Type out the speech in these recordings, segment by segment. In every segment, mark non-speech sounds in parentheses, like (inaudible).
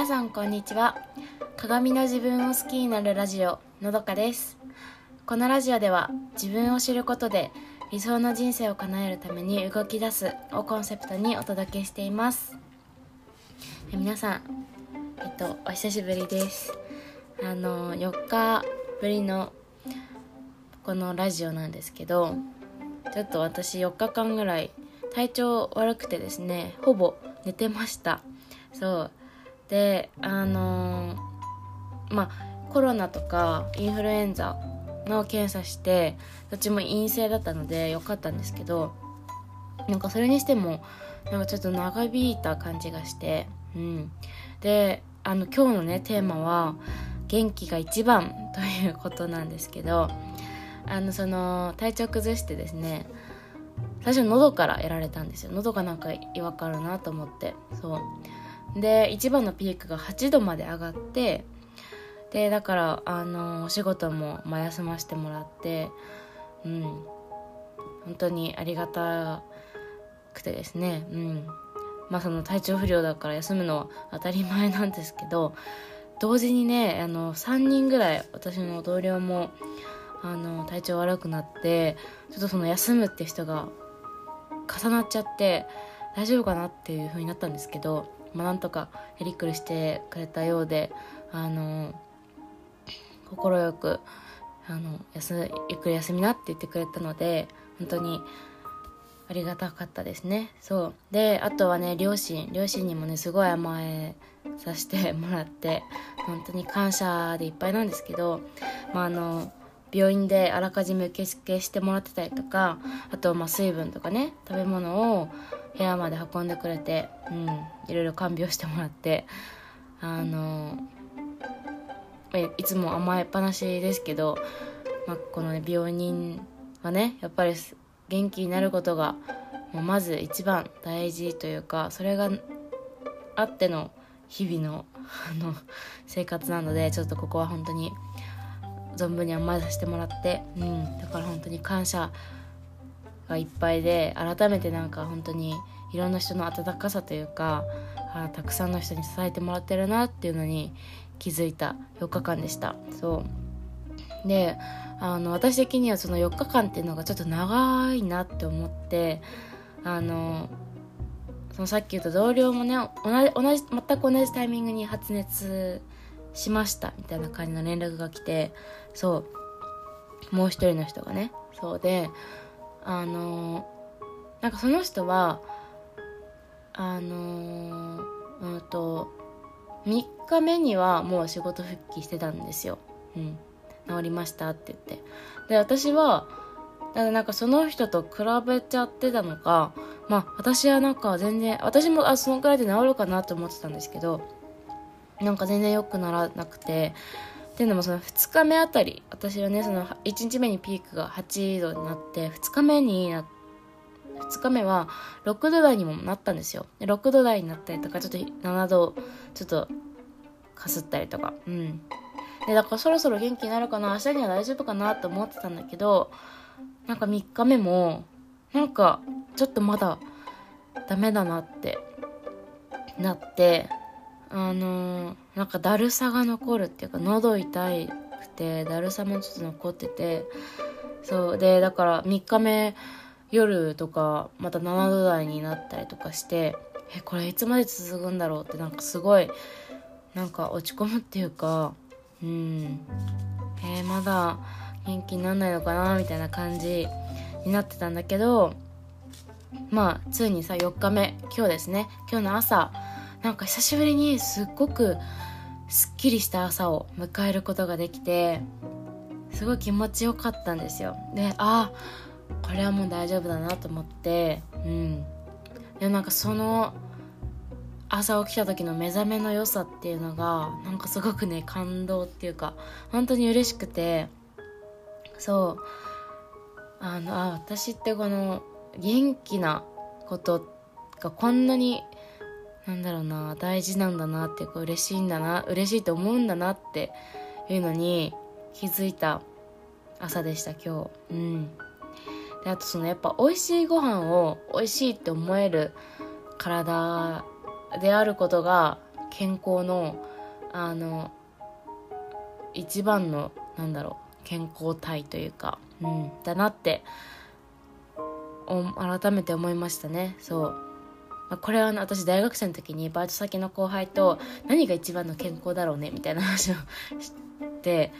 皆さんこんにちは。鏡の自分を好きになるラジオのどかです。このラジオでは自分を知ることで理想の人生を叶えるために動き出すをコンセプトにお届けしています。え皆さんえっとお久しぶりです。あの4日ぶりのこのラジオなんですけどちょっと私4日間ぐらい体調悪くてですねほぼ寝てました。そうであのー、まあコロナとかインフルエンザの検査してどっちも陰性だったのでよかったんですけどなんかそれにしてもなんかちょっと長引いた感じがしてうん。であの今日のねテーマは元気が一番 (laughs) ということなんですけどあのその体調崩してですね最初喉からやられたんですよ。喉がなんか違和感あるなと思ってそう。で一番のピークが8度まで上がってでだからあのお仕事も、まあ、休ませてもらってうん。本当にありがたくてですね。うん。まあその体調不良だから休むのは当たり前なんですけど同時にねあの3人ぐらい私の同僚もあの体調悪くなってちょっとその休むって人が重なっちゃって大丈夫かなっていう風になったんですけど、まあ、なんとかやりくりしてくれたようであの快くあの休ゆっくり休みなって言ってくれたので本当にありがたかったですね。そう。であとはね両親両親にもねすごい甘えさせてもらって本当に感謝でいっぱいなんですけどまああの病院であらかじめ受付してもらってたりとかあとまあ水分とかね食べ物を部屋まで運んでくれて、うん、いろいろ看病してもらってあのいつも甘えっぱなしですけど、まあ、この、ね、病人はねやっぱり元気になることがもうまず一番大事というかそれがあっての日々のあの生活なのでちょっとここは本当に存分に甘えさせてもらって、うん、だから本当に感謝がいっぱいで改めてなんか本当にいろんな人の温かさというかあたくさんの人に支えてもらってるなっていうのに気づいた4日間でした。そう。であの私的にはその4日間っていうのがちょっと長いなって思ってあのそのさっき言った同僚もね同じ同じ全く同じタイミングに発熱しましたみたいな感じの連絡が来てそうもう一人の人がねそうであのなんかその人はあのうんと3日目にはもう仕事復帰してたんですよ。うん、治りましたって言ってで私はだからなんかその人と比べちゃってたのかまあ私はなんか全然私もあそのくらいで治るかなと思ってたんですけどなんか全然良くならなくて。っていうのもその2日目あたり私はねその1日目にピークが8度になって2日目にな2日目は6度台にもなったんですよ。で6度台になったりとかちょっと7度ちょっとかすったりとか。うん。でだからそろそろ元気になるかな明日には大丈夫かなと思ってたんだけどなんか3日目もなんかちょっとまだダメだなってなってあの、なんかだるさが残るっていうか喉痛くてだるさもちょっと残っててそうでだから3日目夜とかまた7度台になったりとかしてえこれいつまで続くんだろうってなんかすごいなんか落ち込むっていうかうん。えー、まだ元気になんないのかなみたいな感じになってたんだけどまあついにさ4日目今日ですね。今日の朝なんか久しぶりにすっごくすっきりした朝を迎えることができてすごい気持ちよかったんですよ。でああこれはもう大丈夫だなと思ってうん。でなんかその朝起きた時の目覚めの良さっていうのがなんかすごくね感動っていうか本当に嬉しくてそう。あのあ私ってこの元気なことがこんなになんだろうな大事なんだなっていうか嬉しいんだな嬉しいと思うんだなっていうのに気づいた朝でした今日。うん。であとそのやっぱ美味しいご飯を美味しいって思える体であることが健康のあの一番のなんだろう健康体というか、うん、だなって改めて思いましたね。そう、まあ、これは、私大学生の時にバイト先の後輩と何が一番の健康だろうねみたいな話をして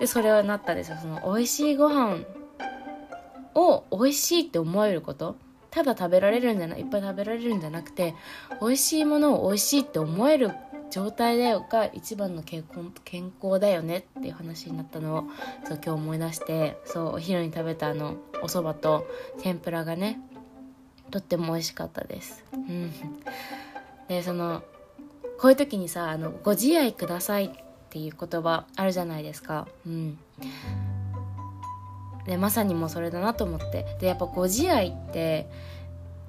でそれはなったんですよ。その美味しいご飯を美味しいって思えること。ただ食べられるんじゃないいっぱい食べられるんじゃなくて美味しいものを美味しいって思える状態だよが一番の健康健康だよねっていう話になったのをそう今日思い出してそうお昼に食べたあのお蕎麦と天ぷらがねとっても美味しかったです。うん。でそのこういう時にさあの「ご自愛ください」っていう言葉あるじゃないですか。うん。でまさにもうそれだなと思って。でやっぱ「ご自愛」って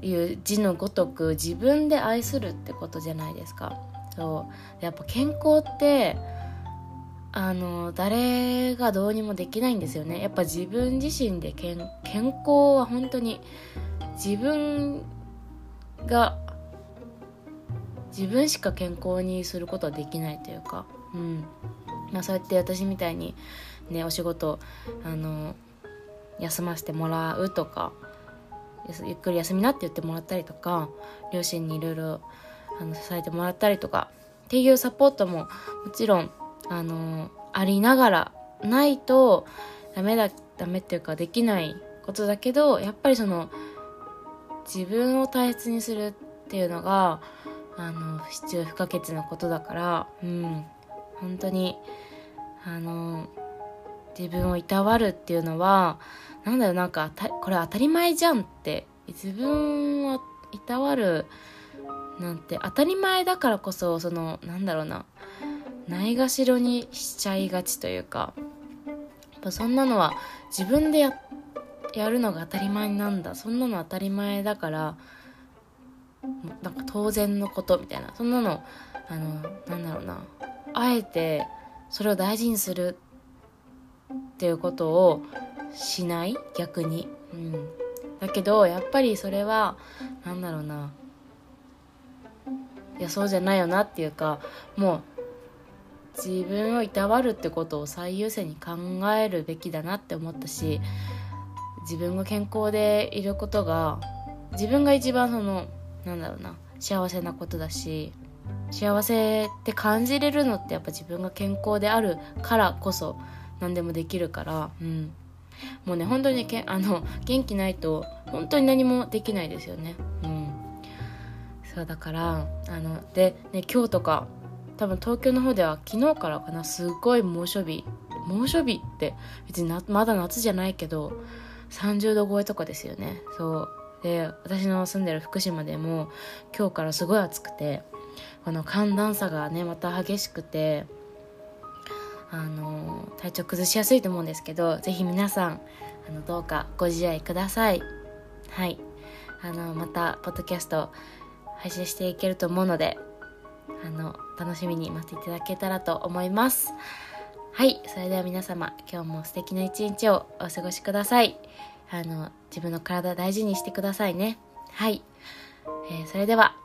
いう字のごとく自分で愛するってことじゃないですか。そう。やっぱ健康ってあの誰がどうにもできないんですよね。やっぱ自分自身で健健康は本当に自分が自分しか健康にすることはできないというか、うん。まあ、そうやって私みたいにねお仕事あの休ませてもらうとかゆっくり休みなって言ってもらったりとか両親にいろいろ支えてもらったりとかっていうサポートももちろんあのありながらないとダメだダメっていうかできないことだけどやっぱりその自分を大切にするっていうのがあの必要不可欠なことだからうん本当にあの自分をいたわるっていうのはなんだろうなんかこれ当たり前じゃんって自分をいたわるなんて当たり前だからこそそのなんだろうなないがしろにしちゃいがちというかそんなのは自分でややるのが当たり前なんだ。そんなの当たり前だからなんか当然のことみたいな。そんなのあのなんだろうな。あえてそれを大事にするっていうことをしない？逆に、うん、だけどやっぱりそれはなんだろうな。いやそうじゃないよなっていうかもう自分をいたわるってことを最優先に考えるべきだなって思ったし自分が健康でいることが自分が一番そのなんだろうな幸せなことだし幸せって感じれるのってやっぱ自分が健康であるからこそ何でもできるから、うん、もうね本当にけあの元気ないと本当に何もできないですよね。うんそうだからあので、ね、今日とか多分東京の方では昨日からかなすごい猛暑日猛暑日って別になまだ夏じゃないけど30度超えとかですよね。そう。で私の住んでる福島でも今日からすごい暑くてこの寒暖差がねまた激しくてあの体調崩しやすいと思うんですけど是非皆さんあのどうかご自愛ください。はい。あのまたポッドキャスト配信していけると思うのであの楽しみに待っていただけたらと思います。はいそれでは皆様今日も素敵な一日をお過ごしください。あの自分の体大事にしてくださいね。はい、えー、それでは